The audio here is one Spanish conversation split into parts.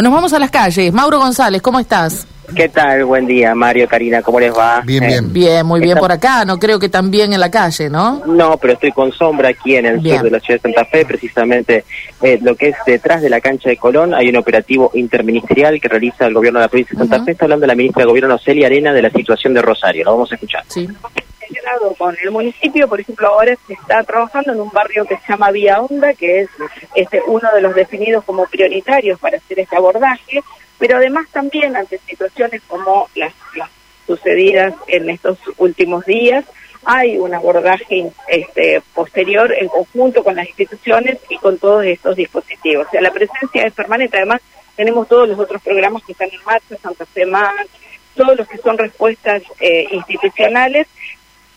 Nos vamos a las calles. Mauro González, ¿cómo estás? ¿Qué tal? Buen día, Mario, Karina, ¿cómo les va? Bien, Eh, bien. Bien, muy bien Está- por acá. No creo que también en la calle, ¿no? No, pero estoy con sombra aquí en el Bien. sur de la ciudad de Santa Fe, precisamente eh, lo que es detrás de la cancha de Colón. Hay un operativo interministerial que realiza el gobierno de la provincia de Santa. Fe. Está hablando la ministra de Gobierno, Celia Arena, de la situación de Rosario. Lo vamos a escuchar. Sí. Con el municipio, por ejemplo, ahora se está trabajando en un barrio que se llama Vía Honda, que es este uno de los definidos como prioritarios para hacer este abordaje, pero además también ante situaciones como las, sucedidas en estos últimos días, hay un abordaje este, posterior en conjunto con las instituciones y con todos estos dispositivos. O sea, la presencia es permanente. Además, tenemos todos los otros programas que están en marcha, Santa Fe todos los que son respuestas eh, institucionales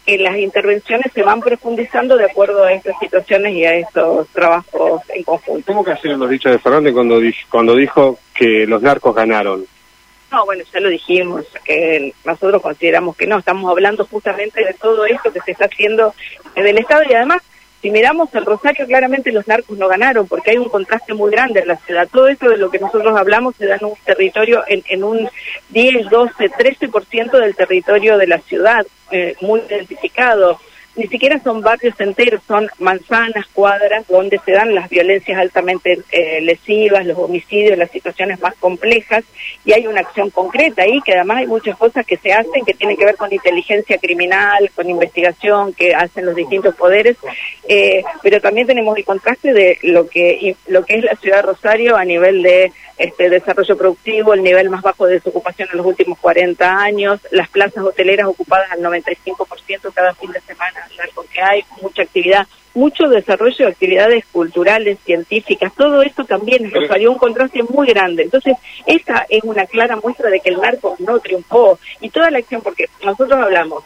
que las intervenciones se van profundizando de acuerdo a estas situaciones y a estos trabajos en conjunto. ¿Cómo que hacen los dichos de Fernández cuando, di- cuando dijo que los narcos ganaron? No, bueno, ya lo dijimos, que nosotros consideramos que no, estamos hablando justamente de todo esto que se está haciendo en el Estado y además, si miramos el Rosario, claramente los narcos no ganaron, porque hay un contraste muy grande en la ciudad. Todo esto de lo que nosotros hablamos se da en un territorio, en, en un 10, 12, 13% del territorio de la ciudad, eh, muy identificado. Ni siquiera son barrios enteros, son manzanas, cuadras, donde se dan las violencias altamente eh, lesivas, los homicidios, las situaciones más complejas, y hay una acción concreta ahí, que además hay muchas cosas que se hacen que tienen que ver con inteligencia criminal, con investigación que hacen los distintos poderes, eh, pero también tenemos el contraste de lo que lo que es la ciudad de Rosario a nivel de este desarrollo productivo, el nivel más bajo de desocupación en los últimos 40 años, las plazas hoteleras ocupadas al 95% cada fin de semana, algo que hay, mucha actividad, mucho desarrollo de actividades culturales, científicas, todo esto también en Rosario, un contraste muy grande. Entonces, esa es una clara muestra de que el narco no triunfó y toda la acción, porque nosotros hablamos,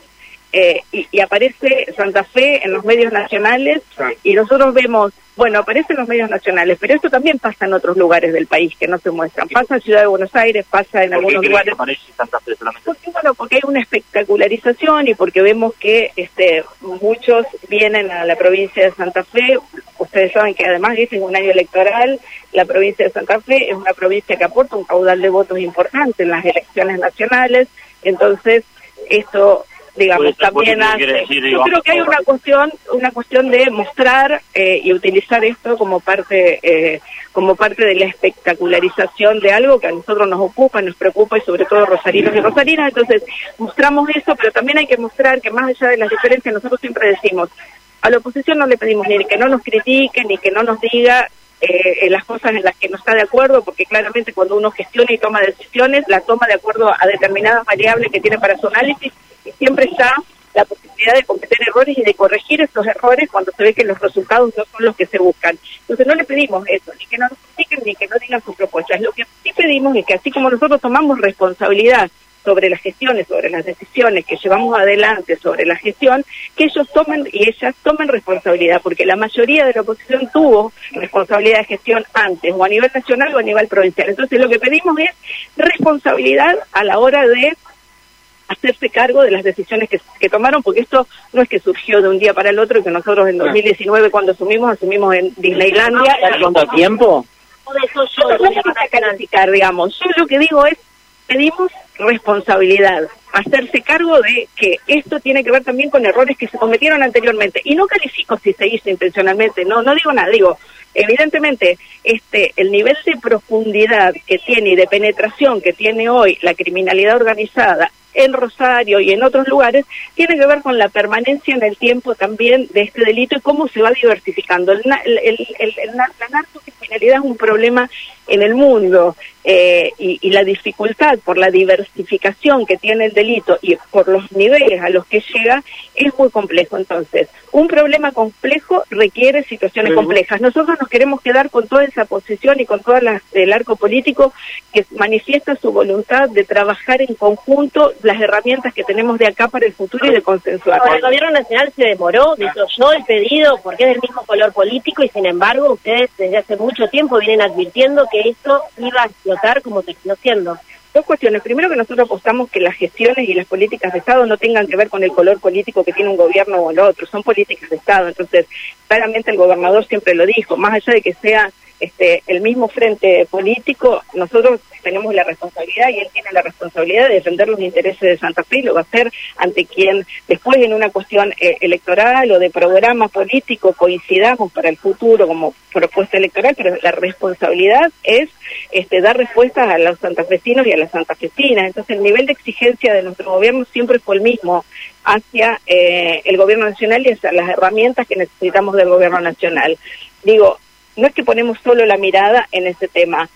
eh, y, y aparece Santa Fe en los medios nacionales y nosotros vemos, bueno, aparece en los medios nacionales, pero esto también pasa en otros lugares del país que no se muestran. Pasa en Ciudad de Buenos Aires, pasa en algunos lugares. Porque, bueno, porque hay una espectacularización y porque vemos que este, muchos vienen a la provincia de Santa Fe. Ustedes saben que además este es un año electoral. La provincia de Santa Fe es una provincia que aporta un caudal de votos importante en las elecciones nacionales. Entonces, esto digamos también hace yo creo que hay una cuestión una cuestión de mostrar eh, y utilizar esto como parte eh, como parte de la espectacularización de algo que a nosotros nos ocupa nos preocupa y sobre todo rosarinos y rosarinas. Entonces mostramos eso pero también hay que mostrar que más allá de las diferencias nosotros siempre decimos a la oposición no le pedimos ni que no nos critique ni que no nos diga eh, en las cosas en las que no está de acuerdo, porque claramente cuando uno gestiona y toma decisiones, la toma de acuerdo a determinadas variables que tiene para su análisis, siempre está la posibilidad de cometer errores y de corregir esos errores cuando se ve que los resultados no son los que se buscan. Entonces no le pedimos eso, ni que no nos critiquen ni que no digan sus propuestas. Lo que sí pedimos es que así como nosotros tomamos responsabilidad sobre las gestiones, sobre las decisiones que llevamos adelante sobre la gestión, que ellos tomen y ellas tomen responsabilidad, porque la mayoría de la oposición tuvo responsabilidad de gestión antes, o a nivel nacional o a nivel provincial. Entonces lo que pedimos es responsabilidad a la hora de hacerse cargo de las decisiones que, que tomaron, porque esto no es que surgió de un día para el otro y que nosotros en 2019 cuando asumimos, asumimos en Disneylandia. ¿Cuánto tiempo? Yo no vamos a calificar, digamos. Yo lo que digo es, pedimos responsabilidad, hacerse cargo de que esto tiene que ver también con errores que se cometieron anteriormente. Y no califico si se hizo intencionalmente, no, no digo nada, digo, evidentemente, este, el nivel de profundidad que tiene y de penetración que tiene hoy la criminalidad organizada en Rosario y en otros lugares, tiene que ver con la permanencia en el tiempo también de este delito y cómo se va diversificando. El, el, el- el- la narcocriminalidad es un problema en el mundo eh, y, y la dificultad por la diversificación que tiene el delito y por los niveles a los que llega es muy complejo. Entonces, un problema complejo requiere situaciones complejas. Nosotros nos queremos quedar con toda esa posición y con todo el arco político que manifiesta su voluntad de trabajar en conjunto las herramientas que tenemos de acá para el futuro y de consensuar. Ahora, el gobierno nacional se demoró, desoyó el pedido porque es del mismo color político y sin embargo ustedes desde hace mucho tiempo vienen advirtiendo que esto iba a explotar como terminó siendo. Dos cuestiones. Primero que nosotros apostamos que las gestiones y las políticas de Estado no tengan que ver con el color político que tiene un gobierno o el otro, son políticas de Estado. Entonces, claramente el gobernador siempre lo dijo, más allá de que sea este, el mismo frente político, nosotros tenemos la responsabilidad y él tiene la responsabilidad de defender los intereses de Santa Fe y lo va a hacer ante quien después en una cuestión eh, electoral o de programa político coincidamos para el futuro como propuesta electoral, pero la responsabilidad es este, dar respuestas a los santafesinos y a las santafesinas. Entonces el nivel de exigencia de nuestro gobierno siempre fue el mismo hacia eh, el gobierno nacional y hacia las herramientas que necesitamos del gobierno nacional. Digo, no es que ponemos solo la mirada en ese tema,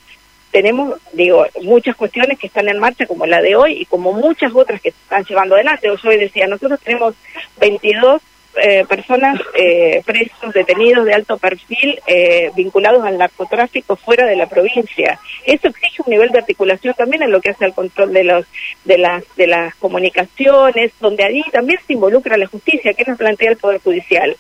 tenemos, digo, muchas cuestiones que están en marcha, como la de hoy, y como muchas otras que están llevando adelante. Yo hoy decía, nosotros tenemos 22 eh, personas eh, presos, detenidos de alto perfil, eh, vinculados al narcotráfico fuera de la provincia. Eso exige un nivel de articulación también en lo que hace al control de los de las de las comunicaciones, donde allí también se involucra la justicia, que nos plantea el Poder Judicial.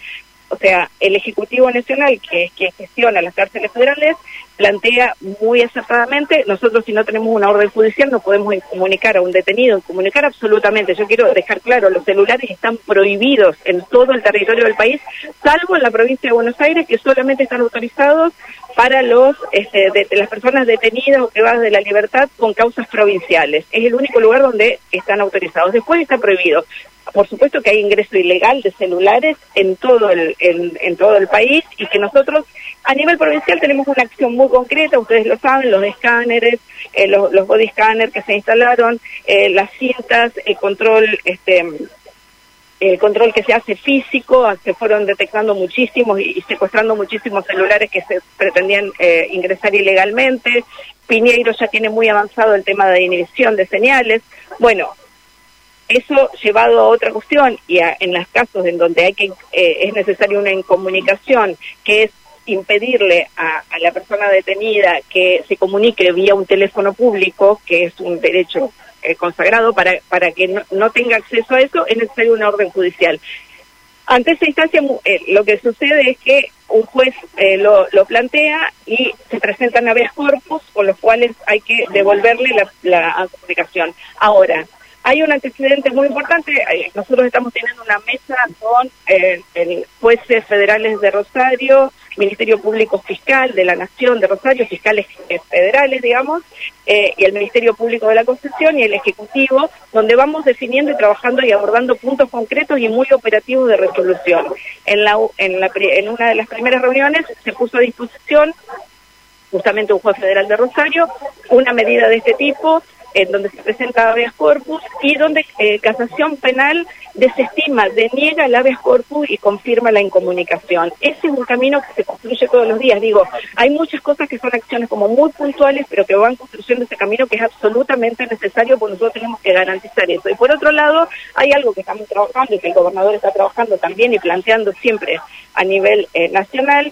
O sea, el Ejecutivo Nacional, que es quien gestiona las cárceles federales, plantea muy acertadamente, nosotros si no tenemos una orden judicial no podemos comunicar a un detenido, comunicar absolutamente. Yo quiero dejar claro, los celulares están prohibidos en todo el territorio del país, salvo en la provincia de Buenos Aires, que solamente están autorizados para los este, de, las personas detenidas o privadas de la libertad con causas provinciales. Es el único lugar donde están autorizados. Después está prohibido por supuesto que hay ingreso ilegal de celulares en todo el en, todo el país y que nosotros a nivel provincial tenemos una acción muy concreta ustedes lo saben los escáneres eh, los, los body scanners que se instalaron eh, las cintas el control este el control que se hace físico, se fueron detectando muchísimos y, secuestrando muchísimos celulares que se pretendían eh, ingresar ilegalmente. Piñeiro ya tiene muy avanzado el tema de inhibición de señales. Bueno, eso llevado a otra cuestión y en los casos en donde hay que eh, es necesaria una incomunicación, que es impedirle a, la persona detenida que se comunique vía un teléfono público, que es un derecho eh, consagrado, para, para que no, tenga acceso a eso, es necesaria una orden judicial. Ante esa instancia, eh, lo que sucede es que un juez lo, lo, plantea y se presentan habeas corpus, con los cuales hay que devolverle la, la comunicación. Ahora, hay un antecedente muy importante. Nosotros estamos teniendo una mesa con eh, el jueces federales de Rosario, Ministerio Público Fiscal de la Nación de Rosario, fiscales eh, federales, digamos, eh, y el Ministerio Público de la Concepción y el Ejecutivo, donde vamos definiendo y trabajando y abordando puntos concretos y muy operativos de resolución. En, la, en, la, en una de las primeras reuniones se puso a disposición justamente un juez federal de Rosario, una medida de este tipo en donde se presenta habeas corpus y donde eh, casación penal desestima, deniega el habeas corpus y confirma la incomunicación. Ese es un camino que se construye todos los días. Digo, hay muchas cosas que son acciones como muy puntuales, pero que van construyendo ese camino que es absolutamente necesario porque nosotros tenemos que garantizar eso. Y por otro lado, hay algo que estamos trabajando y que el gobernador está trabajando también y planteando siempre a nivel eh, nacional,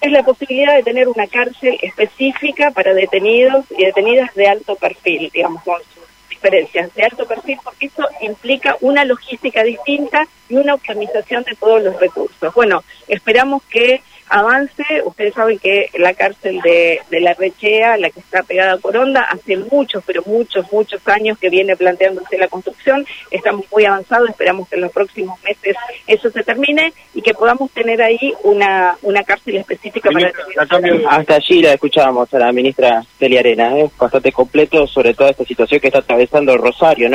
es la posibilidad de tener una cárcel específica para detenidos y detenidas de alto perfil, digamos, con sus diferencias de alto perfil, porque eso implica una logística distinta y una optimización de todos los recursos. Bueno, esperamos que avance. Ustedes saben que la cárcel de, de La Rechea, la que está pegada a Coronda, hace muchos, pero muchos, muchos años que viene planteándose la construcción. Estamos muy avanzados, esperamos que en los próximos meses eso se termine y que podamos tener ahí una, una cárcel específica para... Hasta allí la escuchábamos a la ministra Celia Arena, ¿eh? bastante completo sobre toda esta situación que está atravesando Rosario. ¿no?